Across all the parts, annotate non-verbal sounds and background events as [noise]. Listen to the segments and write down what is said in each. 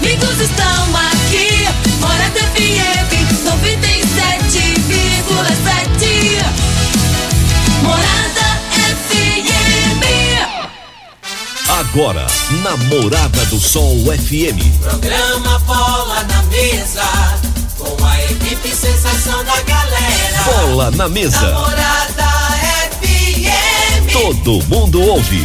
amigos estão aqui. Morada FM 97,7. Morada FM. Agora, na Morada do Sol FM. Programa Bola na Mesa, com a equipe sensação da galera. Bola na mesa. Namorada FM. Todo mundo ouve.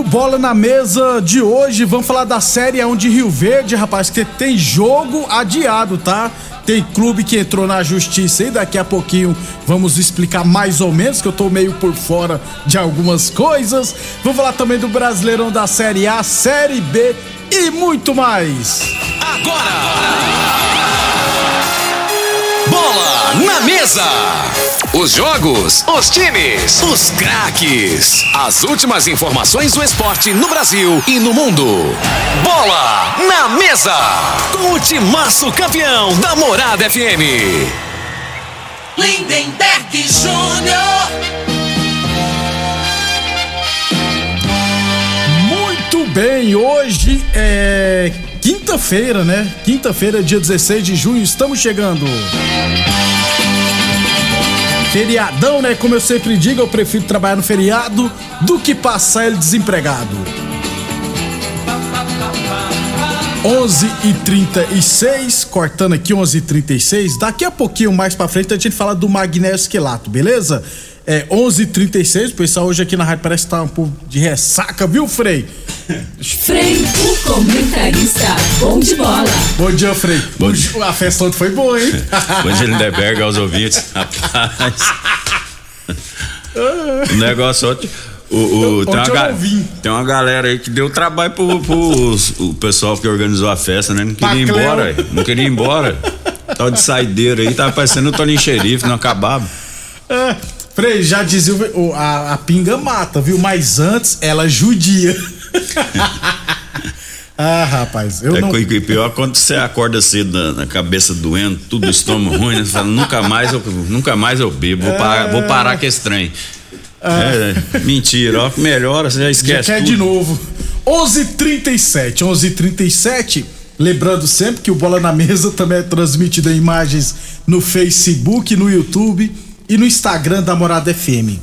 No Bola na Mesa de hoje, vamos falar da série onde Rio Verde, rapaz, que tem jogo adiado, tá? Tem clube que entrou na justiça e daqui a pouquinho vamos explicar mais ou menos, que eu tô meio por fora de algumas coisas. Vamos falar também do Brasileirão da Série A, Série B e muito mais. Bola na mesa. Os jogos, os times, os craques. As últimas informações do esporte no Brasil e no mundo. Bola na mesa. Com o timaço campeão da Morada FM. Lindenberg Júnior. Muito bem, hoje é quinta-feira, né? Quinta-feira, dia 16 de junho, estamos chegando. Feriadão, né? Como eu sempre digo, eu prefiro trabalhar no feriado do que passar ele desempregado. 11 e 36 cortando aqui 11 e 36 Daqui a pouquinho mais pra frente a gente fala do magnésio esquelato, beleza? É 11 e 36 o pessoal hoje aqui na rádio parece que tá um pouco de ressaca, viu, Frei? Frei, o comentarista. Bom de bola. Bom dia, Frei. Bom Hoje A festa ontem foi boa, hein? Bom dia, Lindeberg, aos ouvintes. Rapaz. o negócio ontem. O, o, tem, uma, tem uma galera aí que deu trabalho pro, pros- o pessoal que organizou a festa, né? Não queria ir embora, não queria ir embora. Tal de saideira aí, tava parecendo o Toninho Xerife, não acabava. É, Frei, já dizia o- o- a, a pinga mata, viu? Mas antes ela judia. [laughs] ah, rapaz, eu É não. e pior quando você acorda cedo na, na cabeça doendo, tudo estômago ruim, né? Você fala, nunca mais eu, nunca mais eu bebo, vou parar, vou parar com esse trem. É, mentira, ó, melhora, você já Já esquece quer tudo. de novo. 11:37, 11:37. Lembrando sempre que o Bola na Mesa também é transmitido em imagens no Facebook, no YouTube e no Instagram da Morada FM.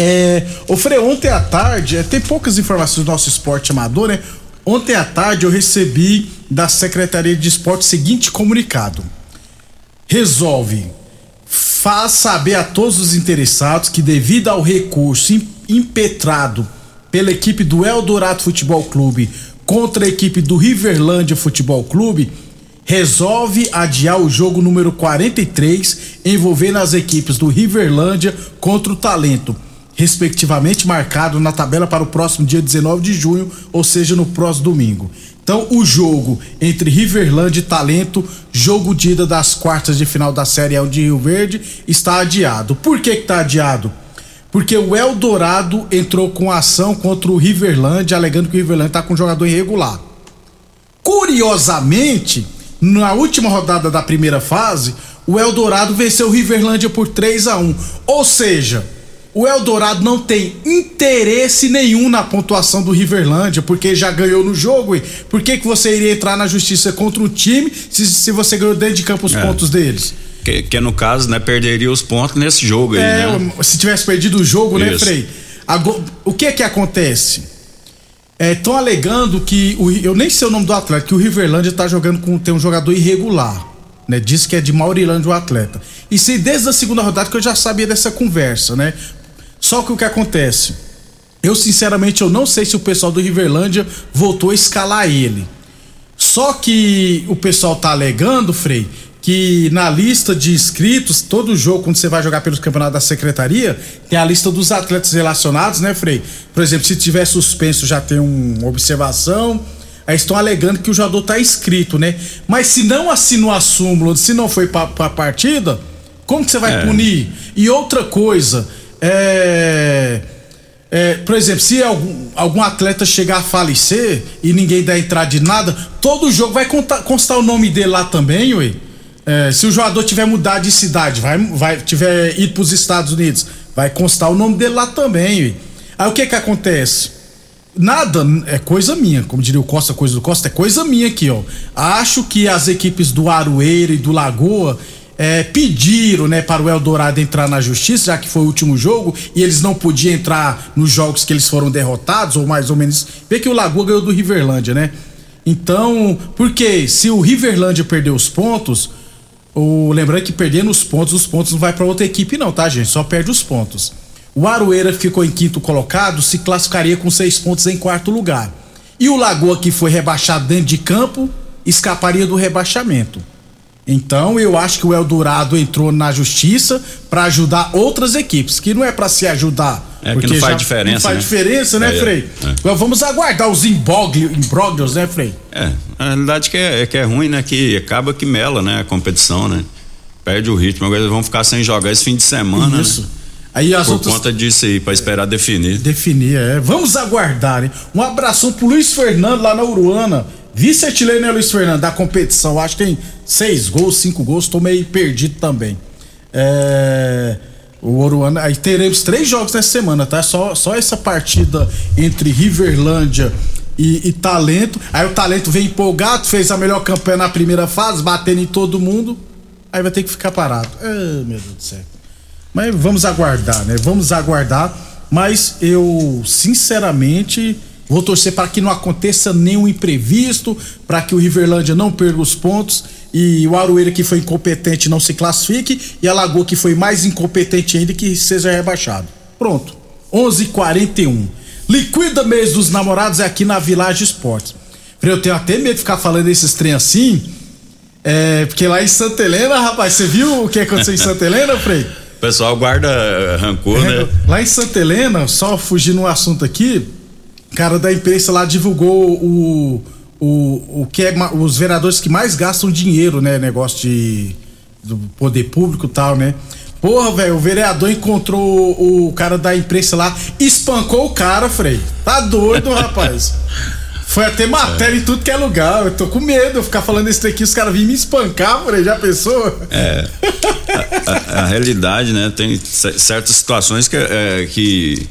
É, ô Frei, ontem à tarde, é, tem poucas informações do nosso esporte amador, né? Ontem à tarde eu recebi da Secretaria de Esporte o seguinte comunicado. Resolve faz saber a todos os interessados que devido ao recurso im- impetrado pela equipe do Eldorado Futebol Clube contra a equipe do Riverlândia Futebol Clube, resolve adiar o jogo número 43 envolvendo as equipes do Riverlândia contra o Talento, respectivamente marcado na tabela para o próximo dia 19 de junho, ou seja, no próximo domingo. Então, o jogo entre Riverlândia e Talento, jogo de ida das quartas de final da Série A de Rio Verde, está adiado. Por que está adiado? Porque o Eldorado entrou com ação contra o Riverlândia, alegando que o Riverlândia está com jogador irregular. Curiosamente, na última rodada da primeira fase, o Eldorado venceu o Riverlândia por 3 a 1 Ou seja, o Eldorado não tem interesse nenhum na pontuação do Riverlândia, porque já ganhou no jogo. E por que, que você iria entrar na justiça contra o time se, se você ganhou dentro de campo os É. pontos deles? que, que no caso, né, perderia os pontos nesse jogo aí, É, né? se tivesse perdido o jogo, né, Isso. Frei? Ago- o que que acontece? Estão alegando que o, eu nem sei o nome do atleta, que o Riverlândia tá jogando com tem um jogador irregular, né? Diz que é de Maurilândia o atleta. E se desde a segunda rodada que eu já sabia dessa conversa, né? Só que o que acontece? Eu sinceramente eu não sei se o pessoal do Riverlândia voltou a escalar ele. Só que o pessoal tá alegando, Frei, que na lista de inscritos, todo jogo, quando você vai jogar pelos campeonatos da secretaria, tem a lista dos atletas relacionados, né, Frei? Por exemplo, se tiver suspenso, já tem uma observação. Aí estão alegando que o jogador tá inscrito, né? Mas se não assinou a súmula, se não foi pra, pra partida, como que você vai É. punir? E outra coisa, é. É, por exemplo, se algum, algum atleta chegar a falecer e ninguém der entrada de nada, todo jogo vai contar- constar o nome dele lá também, ué. É, se o jogador tiver mudado de cidade, vai, vai tiver ido para os Estados Unidos, vai constar o nome dele lá também, ué. Aí o que que acontece? Nada é coisa minha, como diria o Costa, coisa do Costa, é coisa minha aqui, ó. Acho que as equipes do Aroeira e do Lagoa é, pediram, né, para o Eldorado entrar na justiça, já que foi o último jogo e eles não podiam entrar nos jogos que eles foram derrotados, ou mais ou menos. Vê que o Lagoa ganhou do Riverlândia, né? Então, porque se o Riverlândia perder os pontos, o, lembrando que perdendo os pontos, os pontos não vai para outra equipe, não, tá, gente? Só perde os pontos. O Aroeira ficou em quinto colocado, se classificaria com seis pontos em quarto lugar. E o Lagoa, que foi rebaixado dentro de campo, escaparia do rebaixamento. Então eu acho que o Eldorado entrou na justiça para ajudar outras equipes, que não é para se ajudar. É, que porque não faz diferença, Não faz né? diferença, né, É, Frei? é. Agora vamos aguardar os imbróglios, né, Frei? É, a realidade que é, é que é ruim, né? Que acaba que mela, né? A competição, né? Perde o ritmo. Agora eles vão ficar sem jogar esse fim de semana, Isso. né? Aí as Por outras conta disso aí, pra esperar definir. definir, é. Vamos aguardar, hein? Um abração pro Luiz Fernando lá na Uruana. Vice-artilheiro, né, Luiz Fernando, da competição. Acho que tem seis gols, cinco gols, tô meio perdido também. É. O Uruana. Aí teremos três jogos nessa semana, tá? Só, só essa partida entre Riverlândia e, e Talento. Aí o Talento vem empolgado, fez a melhor campanha na primeira fase, batendo em todo mundo. Aí vai ter que ficar parado. Ah, meu Deus do céu. Mas vamos aguardar, né? Vamos aguardar. Mas eu, sinceramente, vou torcer para que não aconteça nenhum imprevisto, para que o Riverlândia não perca os pontos e o Aroeira que foi incompetente não se classifique e a Lagoa que foi mais incompetente ainda que seja rebaixado. Pronto. 11:41. Liquida mês dos namorados é aqui na Village Esportes. Eu tenho até medo de ficar falando esses trem assim. É, porque lá em Santa Helena, rapaz, você viu o que aconteceu em Santa Helena, Frei? O pessoal guarda eh, rancor, né? Lá em Santa Helena, só fugindo um assunto aqui, cara da imprensa lá divulgou o, o, o que é os vereadores que mais gastam dinheiro, né? Negócio de do poder público e tal, né? Porra, velho, o vereador encontrou o, cara da imprensa lá, espancou o cara, Frei. Tá doido, rapaz. [laughs] Foi até matéria em tudo que é lugar. Eu tô com medo de ficar falando isso aqui, os caras virem me espancar, Frei. Já pensou? É. A, a realidade, né? Tem certas situações que, é, que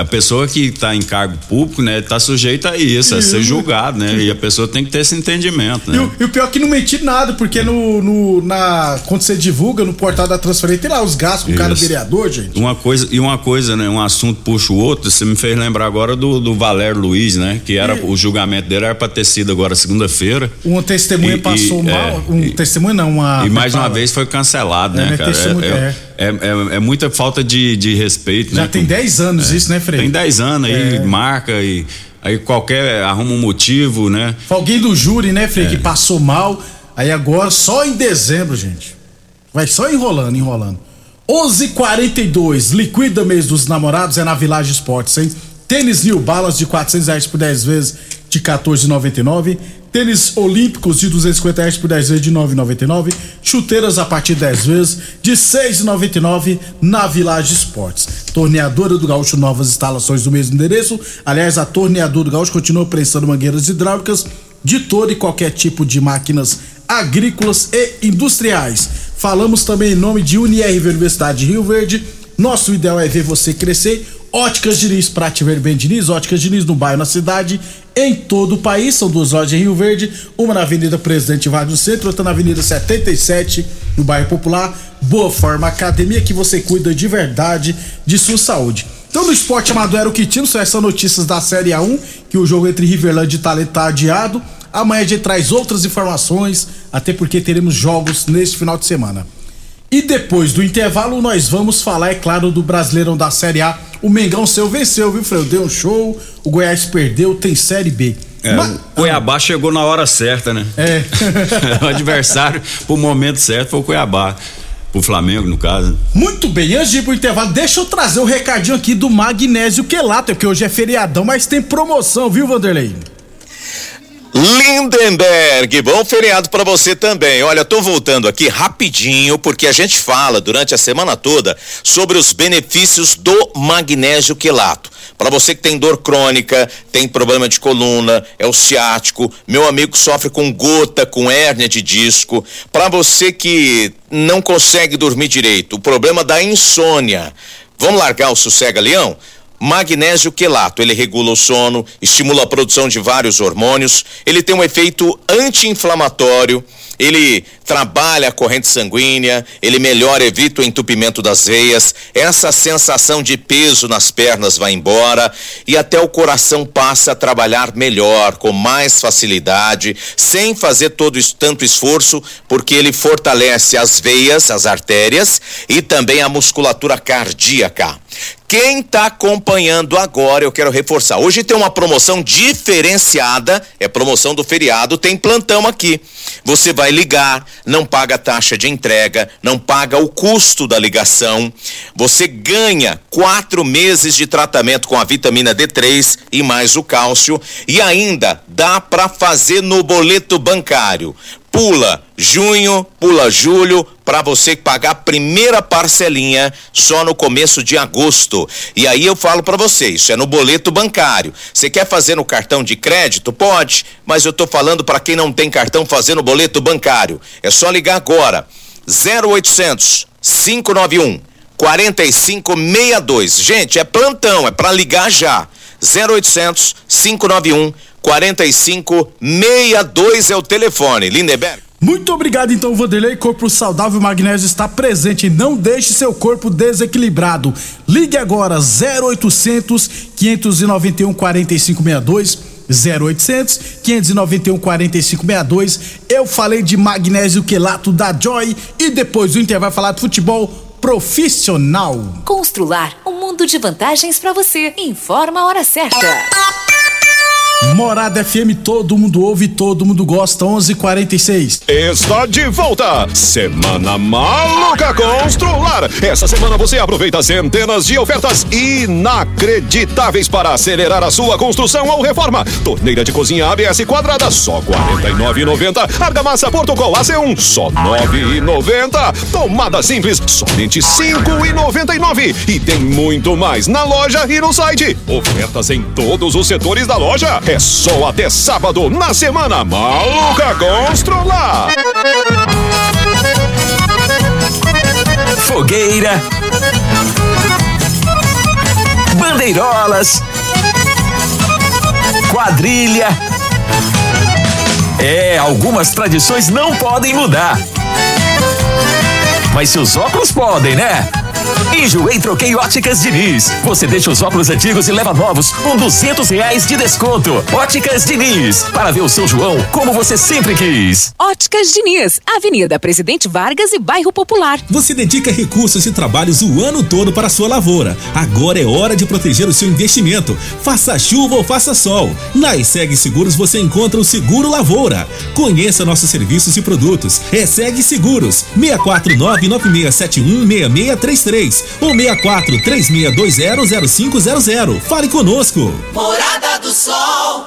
a pessoa que está em cargo público, né, tá sujeita a isso, a ser julgado, né? E a pessoa tem que ter esse entendimento, E né? o, e o pior é que não menti nada, porque no, no- na, quando você divulga no portal da transferência, tem lá os gastos com o cara Isso. vereador, gente. Uma coisa, e uma coisa, né? Um assunto puxa o outro. Você me fez lembrar agora do, do Valério Luiz, né? Que era o julgamento dele era para ter sido agora segunda-feira. Uma testemunha E- passou e- mal. é, um e- testemunha não, uma. e mais uma fala? vez foi cancelado, É, né, né, cara? testemunha- É, é, é- é muita falta de, de respeito, Já né? tem 10 anos isso, né, Frei? Tem 10 anos aí, É. marca e aí qualquer arruma um motivo, né? Foi alguém do júri, né, É. Frei, que passou mal. Aí agora, só em dezembro, gente. Vai só enrolando, enrolando. 11:42 liquida mês dos namorados é na Village Esportes, hein? Tênis New Balance de 400 reais por 10 vezes de 14,99. Tênis Olímpicos de 250 reais por 10 vezes de 9,99. Chuteiras a partir de 10 vezes de 6,99 na Village Esportes. Torneadora do Gaúcho, novas instalações do mesmo endereço. Aliás, a Torneadora do Gaúcho continua prensando mangueiras hidráulicas de todo e qualquer tipo de máquinas agrícolas e industriais. Falamos também em nome de UniRV Universidade de Rio Verde. Nosso ideal é ver você crescer. Óticas Diniz, pra te ver bem, Diniz. Óticas Diniz no bairro, na cidade, em todo o país. São duas lojas em Rio Verde, uma na Avenida Presidente Vargas do Centro, outra na Avenida 77, no bairro Popular. Boa Forma Academia, que você cuida de verdade de sua saúde. Então, no esporte amador era o que tínhamos, essas notícias da Série A1, que o jogo entre Riverlândia e tá adiado. Amanhã a gente traz outras informações, até porque teremos jogos neste final de semana. E depois do intervalo, nós vamos falar, é claro, do Brasileirão da Série A. O Mengão seu venceu, viu, Freio? Deu um show, o Goiás perdeu, tem Série B. É, Mas, o Cuiabá ah, chegou na hora certa, né? É. [laughs] o adversário, pro momento certo, foi o Cuiabá. Pro Flamengo, no caso. Muito bem, antes de ir pro intervalo, deixa eu trazer o um recadinho aqui do Magnésio Quelato, porque hoje é feriadão, mas tem promoção, viu, Vanderlei? Lindenberg, bom feriado para você também. Olha, tô voltando aqui rapidinho porque a gente fala durante a semana toda sobre os benefícios do magnésio quelato. Para você que tem dor crônica, tem problema de coluna, é o ciático, meu amigo sofre com gota, com hérnia de disco, para você que não consegue dormir direito, o problema da insônia. Vamos largar o sossega leão? Magnésio quelato. Ele regula o sono, estimula a produção de vários hormônios, ele tem um efeito anti-inflamatório, ele trabalha a corrente sanguínea, ele melhora, evita o entupimento das veias, essa sensação de peso nas pernas vai embora e até o coração passa a trabalhar melhor, com mais facilidade, sem fazer todo tanto esforço, porque ele fortalece as veias, as artérias e também a musculatura cardíaca. Quem está acompanhando agora, eu quero reforçar. Hoje tem uma promoção diferenciada, é promoção do feriado, tem plantão aqui. Você vai ligar, não paga taxa de entrega, não paga o custo da ligação. Você ganha quatro meses de tratamento com a vitamina D3 e mais o cálcio. E ainda dá para fazer no boleto bancário pula junho, pula julho, para você pagar a primeira parcelinha só no começo de agosto. E aí eu falo para você, isso é no boleto bancário. Você quer fazer no cartão de crédito? Pode, mas eu tô falando para quem não tem cartão fazer no boleto bancário. É só ligar agora. 0800 591 4562. Gente, é plantão, é para ligar já. 0800 591 4562 é o telefone. Lindeberg. Muito obrigado, então, Vanderlei. Corpo saudável, magnésio está presente. Não deixe seu corpo desequilibrado. Ligue agora, 0800 591 4562. 0800 591 4562. Eu falei de magnésio quelato da Joy e depois do intervalo vai falar de futebol profissional. Constrular um mundo de vantagens para você. Informa a hora certa. Morada FM, todo mundo ouve, todo mundo gosta, 11:46. Está de volta, Semana Maluca Constrular. Essa semana você aproveita centenas de ofertas inacreditáveis para acelerar a sua construção ou reforma. Torneira de cozinha ABS quadrada, só 49,90. Argamassa Portugal AC1, só 9,90. Tomada simples, somente 5,99. E tem muito mais na loja e no site. Ofertas em todos os setores da loja é só até sábado na semana Maluca Constrular. Fogueira. Bandeirolas. Quadrilha. É, algumas tradições não podem mudar. Mas seus óculos podem, né? Enjoei Troquei Óticas Diniz. Você deixa os óculos antigos e leva novos com duzentos reais de desconto. Óticas Diniz. Para ver o São João como você sempre quis. Óticas Diniz. Avenida Presidente Vargas e Bairro Popular. Você dedica recursos e trabalhos o ano todo para a sua lavoura. Agora é hora de proteger o seu investimento. Faça chuva ou faça sol. Na ESEG Seguros você encontra o Seguro Lavoura. Conheça nossos serviços e produtos. ESEG Seguros. 649 9671 6633 três ou meia quatro três meia dois zero zero cinco zero zero. Fale conosco. Morada do Sol.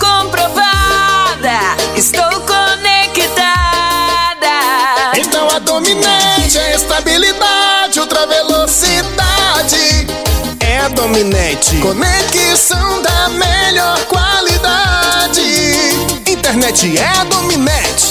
Estou conectada. Então a Dominete é estabilidade, ultra velocidade. É a Dominete. Conexão da melhor qualidade. Internet é a Dominete.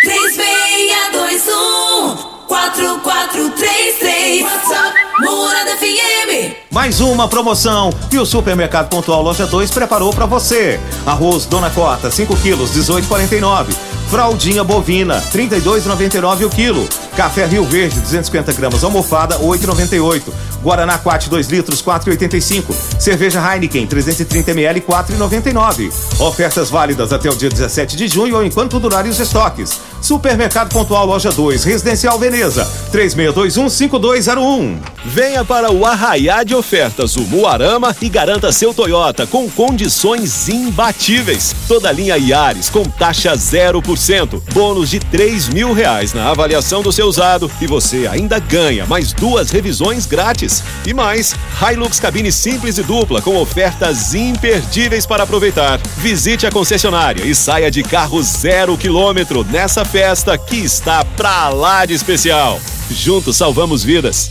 3621 4433 WhatsApp Morada FM Mais uma promoção e o Supermercado Pontual Loja 2 preparou para você. Arroz Dona Cota, 5 quilos, 18,49. Fraldinha bovina, 32,99 o quilo. Café Rio Verde, 250 gramas, almofada, 8,98. Guaraná Quat 2 litros, 4,85. Cerveja Heineken, 330 ml, 4,99. Ofertas válidas até o dia 17 de junho ou enquanto durarem os estoques. Supermercado Pontual Loja 2, Residencial Veneza, 36215201. Venha para o Arraiá de Ofertas, o Muarama e garanta seu Toyota com condições imbatíveis. Toda linha Yaris com taxa 0%, bônus de 3 mil reais na avaliação do seu usado e você ainda ganha mais duas revisões grátis. E mais, Hilux cabine simples e dupla com ofertas imperdíveis para aproveitar. Visite a concessionária e saia de carro zero quilômetro nessa festa que está pra lá de especial. Juntos salvamos vidas.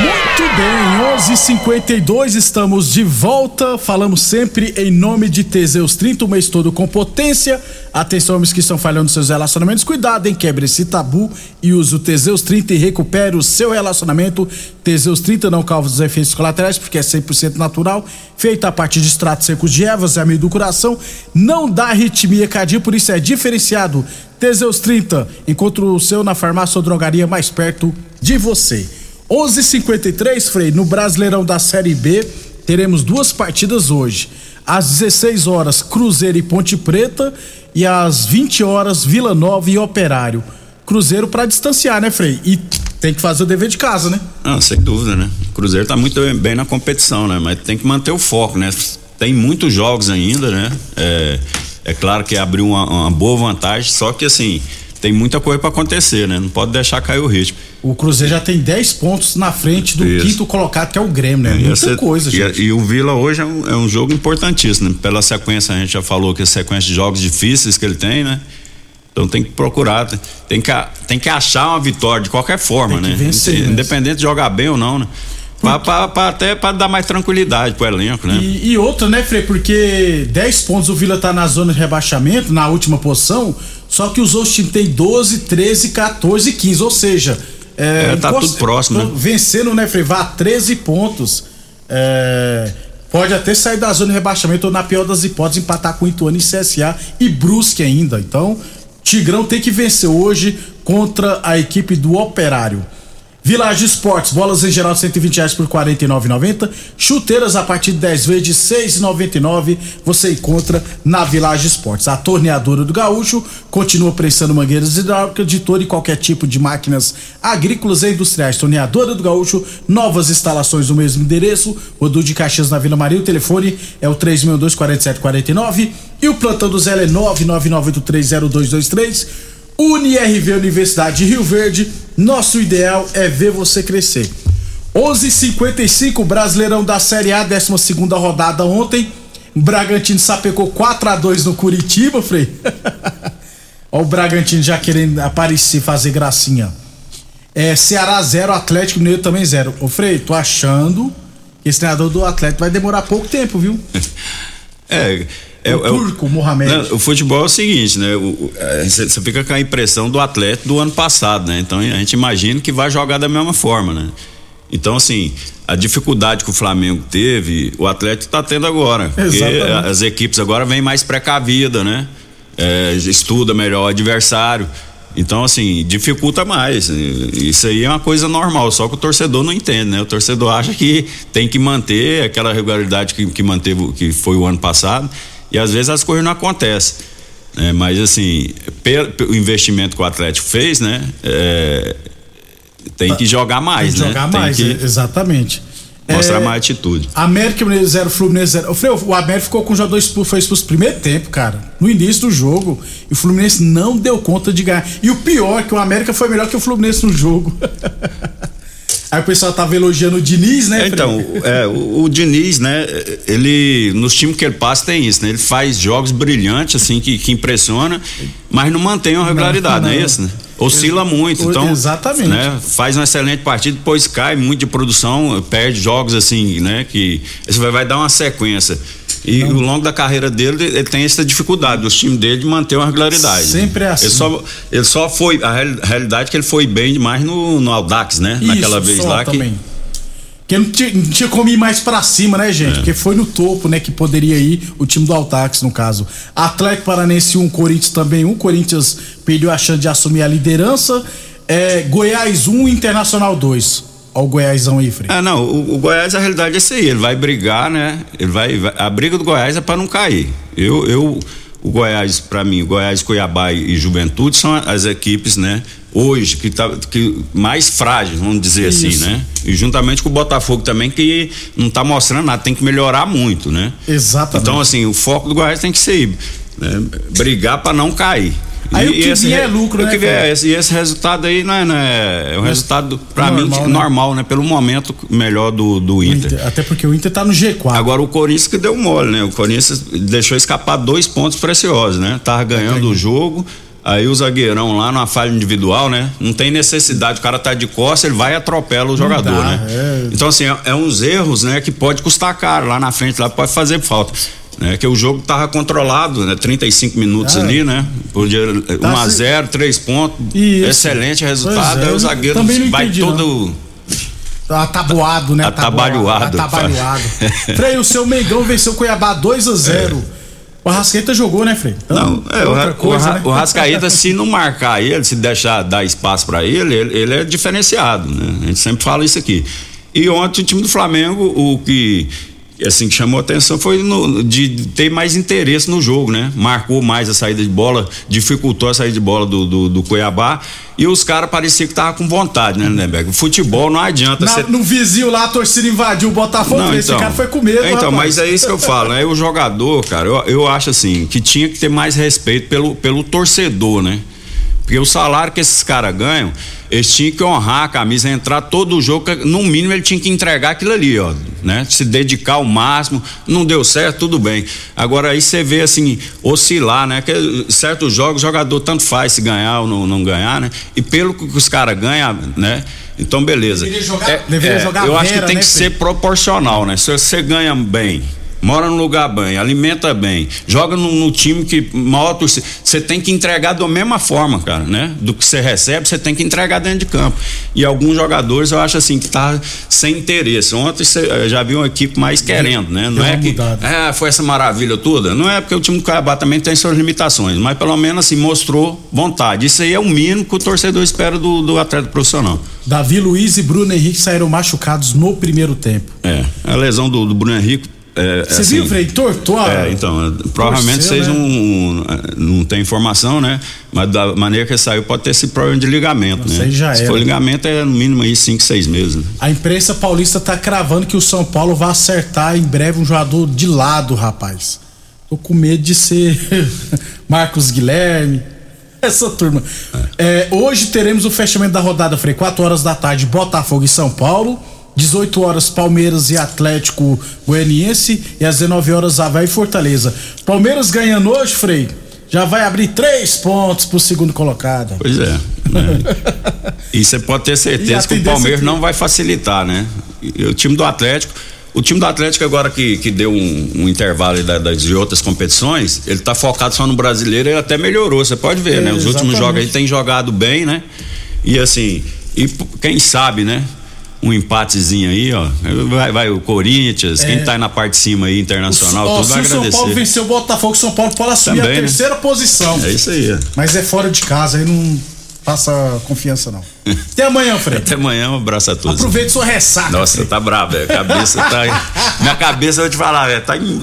Muito bem, 11:52 estamos de volta. Falamos sempre em nome de Teseus 30, o mês todo com potência. Atenção, homens que estão falhando seus relacionamentos. Cuidado, hein? Quebre esse tabu e use o Teseus 30 e recupere o seu relacionamento. Teseus 30 não causa os efeitos colaterais porque é 100% natural, feita a partir de extratos secos de ervas e amido do coração. Não dá arritmia cardíaca, por isso é diferenciado. Teseus 30, encontre o seu na farmácia ou drogaria mais perto de você. 11:53 Frei, no Brasileirão da Série B, teremos duas partidas hoje. Às 16 horas, Cruzeiro e Ponte Preta, e às 20 horas, Vila Nova e Operário. Cruzeiro para distanciar, né, Frei? E tem que fazer o dever de casa, né? Não, sem dúvida, né? O Cruzeiro tá muito bem, bem na competição, né? Mas tem que manter o foco, né? Tem muitos jogos ainda, né? É, é claro que abriu uma, uma boa vantagem, só que assim, tem muita coisa para acontecer, né? Não pode deixar cair o ritmo. O Cruzeiro já tem 10 pontos na frente do Isso. quinto colocado, que é o Grêmio, né? Muita Essa- coisa, e, gente. e o Vila hoje é um, é um jogo importantíssimo, né? Pela sequência, a gente já falou que a sequência de jogos difíceis que ele tem, né? Então tem que procurar, tem- tem que, tem que achar uma vitória de qualquer forma, Tem que né? vencer mesmo. Independente de jogar bem ou não, né? Pra, pra- pra- até para dar mais tranquilidade pro elenco, né? E, e outra, né, Frei? Porque 10 pontos o Vila tá na zona de rebaixamento, na última posição, só que os outros times têm 12, 13, 14 e 15. Ou seja, é, É, tá tudo próximo, né? Vencendo, né, Frei? Vá a 13 pontos. é, pode até sair da zona de rebaixamento ou, na pior das hipóteses, empatar com o Ituano e CSA e Brusque ainda. Então, Tigrão tem que vencer hoje contra a equipe do Operário. Village Esportes, bolas em geral 120 reais por R$ 49,90. Chuteiras a partir de 10 vezes de R$ 6,99. Você encontra na Village Esportes. A torneadora do Gaúcho continua prestando mangueiras hidráulicas de todo e qualquer tipo de máquinas agrícolas e industriais. Torneadora do Gaúcho, novas instalações no mesmo endereço. Rodul de Caxias na Vila Maria. O telefone é o 362-4749. E o plantão do Zé é 999830223. UniRV Universidade de Rio Verde, nosso ideal é ver você crescer. 11:55 Brasileirão da Série A, 12 rodada ontem. Bragantino sapecou 4 a 2 no Curitiba, Frei. [laughs] Ó o Bragantino já querendo aparecer, fazer gracinha. É, Ceará 0, Atlético Mineiro também 0. Ô Frei, tô achando que esse treinador do Atlético vai demorar pouco tempo, viu? [laughs] É. É, O é turco, o Mohamed. Não, o futebol é o seguinte, né? Você fica com a impressão do atleta do ano passado, né? Então a gente imagina que vai jogar da mesma forma, né? Então, assim, a dificuldade que o Flamengo teve, o Atlético está tendo agora. Porque Exatamente. as equipes agora vêm mais precavida, né? É, estuda melhor o adversário. Então, assim, dificulta mais. Isso aí é uma coisa normal, só que o torcedor não entende, né? O torcedor acha que tem que manter aquela regularidade que, que manteve, que foi o ano passado, e às vezes as coisas não acontecem. né? Mas, assim, o investimento que o Atlético fez, né? É, tem que jogar mais, Tem que né? jogar tem mais, que é, exatamente. mostrar É, mais atitude. América Mineiro 0, Fluminense 0. Eu falei, o América ficou com o jogador expulso, foi expulso no primeiro tempo, cara. No início do jogo. E o Fluminense não deu conta de ganhar. E o pior é que o América foi melhor que o Fluminense no jogo. [laughs] Aí o pessoal tava elogiando o Diniz, né? Então, [laughs] é, o, o Diniz, né, ele, nos times que ele passa tem isso, né, ele faz jogos brilhantes, assim, que, que impressiona, mas não mantém uma regularidade, não, não. é isso, né? Oscila muito, então. exatamente. Né, faz uma excelente partida, depois cai muito de produção, perde jogos, assim, né, que isso vai, vai dar uma sequência. E ao longo da carreira dele, ele tem essa dificuldade, os times dele de manter uma regularidade. Sempre é assim. Ele só, ele só foi, a real- realidade é que ele foi bem demais no, no Audax, né? Naquela Isso, vez só lá que. também. Que não tinha, não tinha como ir mais pra cima, né, É. gente? Porque foi no topo, né, que poderia ir o time do Altax, no caso. Atlético Paranense 1, Corinthians também 1. Corinthians perdeu a chance de assumir a liderança. É, Goiás 1, Internacional 2. Olha o Goiásão aí, Frei. Ah, não, o, o Goiás a realidade é essa aí, ele vai brigar, né? Ele vai, vai- a briga do Goiás é para não cair. Eu, eu o Goiás para mim, Goiás, Cuiabá e, Juventude são as equipes, né? Hoje que tá que mais frágeis, vamos dizer assim, Isso. né? E juntamente com o Botafogo também que não tá mostrando nada, tem que melhorar muito, né? Exatamente. Então assim, o foco do Goiás tem que ser né, brigar para não cair. Aí o que esse vier é lucro, né, que é esse, e esse resultado aí não é, não é, é um Mas resultado para mim né? normal, né? Pelo momento melhor do, do Inter. Até porque o Inter tá no G4. Agora o Corinthians que deu mole, né? O Corinthians deixou escapar dois pontos preciosos, né? Tava ganhando o jogo, Aí o zagueirão lá numa falha individual, né? Não tem necessidade, o cara tá de costas, ele vai e atropela o jogador, dá, né? é. Então, assim, é, é uns erros, né, que pode custar caro lá na frente, lá pode fazer falta. Né, que o jogo tava controlado, né? 35 minutos Ah. ali, né? Podia 1 Tá a se- 0 3 pontos. Isso. Excelente resultado. Pois é, aí o zagueiro vai entendi, todo. Atabuado, né? Atabalhoado. Atabalhoado. [laughs] Frei, o seu Mengão venceu o Cuiabá 2 a 0 O Arrascaeta jogou, né, Frei? Então, Não, é, o, outra Ra- coisa, o, né? o Rascaíta, se não marcar ele, se deixar dar espaço pra ele, ele, ele é diferenciado, né? A gente sempre fala isso aqui. E ontem o time do Flamengo, o que assim que chamou a atenção foi no- de ter mais interesse no jogo, né? Marcou mais a saída de bola, dificultou a saída de bola do, do, do Cuiabá e os caras pareciam que estavam com vontade, né, Lindenberg? Futebol não adianta Na- você no vizinho lá, a torcida invadiu o Botafogo. não, esse então, cara foi com medo, Então, rapaz. mas é isso que eu falo, né? O jogador, cara, eu, eu acho assim, que tinha que ter mais respeito pelo, pelo torcedor, né? Porque o salário que esses caras ganham, eles tinham que honrar a camisa, entrar todo o jogo, no mínimo ele tinha que entregar aquilo ali, ó, né? Se dedicar ao máximo, não deu certo, tudo bem. Agora aí você vê assim, oscilar, né? Que certos jogos, o jogador tanto faz se ganhar ou não, não ganhar, né? E pelo que os caras ganham, né? Então, beleza. Deveria jogar- É, deveria é, jogar eu acho que tem né, que Fê? ser proporcional, né? Se você ganha bem, mora num lugar bem, alimenta bem, joga no, no time que maior torcida, você tem que entregar da mesma forma, cara, né? Do que você recebe, você tem que entregar dentro de campo. E alguns jogadores eu acho assim que tá sem interesse. Ontem você eh, já viu uma equipe mais querendo, né? Não é que é, foi essa maravilha toda. Não é porque o time do Cuiabá também tem suas limitações, mas pelo menos assim mostrou vontade. Isso aí é o mínimo que o torcedor espera do, do atleta profissional. Davi Luiz e Bruno Henrique saíram machucados no primeiro tempo. É, a lesão do, do Bruno Henrique. É, Você assim, viu, Frei? A... É, então, provavelmente Torceu, vocês né? não, não tem informação, né? Mas da maneira que saiu, pode ter esse problema de ligamento, Isso né? aí já Se era. for ligamento, é no mínimo aí 5, 6 meses. Né? A imprensa paulista tá cravando que o São Paulo vai acertar em breve um jogador de lado, rapaz. Tô com medo de ser [laughs] Marcos Guilherme. Essa turma. É, hoje teremos o fechamento da rodada, Frei. 4 horas da tarde, Botafogo e São Paulo. 18 horas, Palmeiras e Atlético Goianiense. E às 19 horas, Havaí e Fortaleza. Palmeiras ganhando hoje, Frei. Já vai abrir três pontos pro segundo colocado. Pois é. né? [laughs] e você pode ter certeza que o tendência Palmeiras que- não vai facilitar, né? E o time do Atlético. O time do Atlético, agora que, que deu um, um intervalo da- das de outras competições, ele tá focado só no brasileiro, ele até melhorou, você pode ver, É, né? Os últimos exatamente. jogos aí tem jogado bem, né? E assim, e quem sabe, né? Um empatezinho aí, ó. Vai, vai o Corinthians, É. quem tá aí na parte de cima aí, internacional, Ó, tudo se vai o São agradecer. Paulo vencer o Botafogo, o São Paulo pode assumir Também, a né? terceira posição. É isso aí. ó. Mas é fora de casa, aí não passa confiança, não. [laughs] Até amanhã, Fred. Até amanhã, um abraço a todos. Aproveite sua ressaca. Nossa, tá bravo, velho. Cabeça tá. Minha cabeça, eu vou te falar, velho. Tá, em-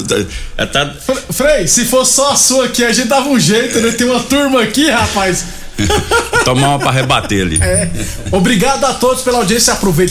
tá, tá. Frei, se fosse só a sua aqui, a gente dava um jeito, né? Tem uma turma aqui, rapaz. [laughs] Tomar uma pra rebater ali. É. Obrigado a todos pela audiência. Aproveite.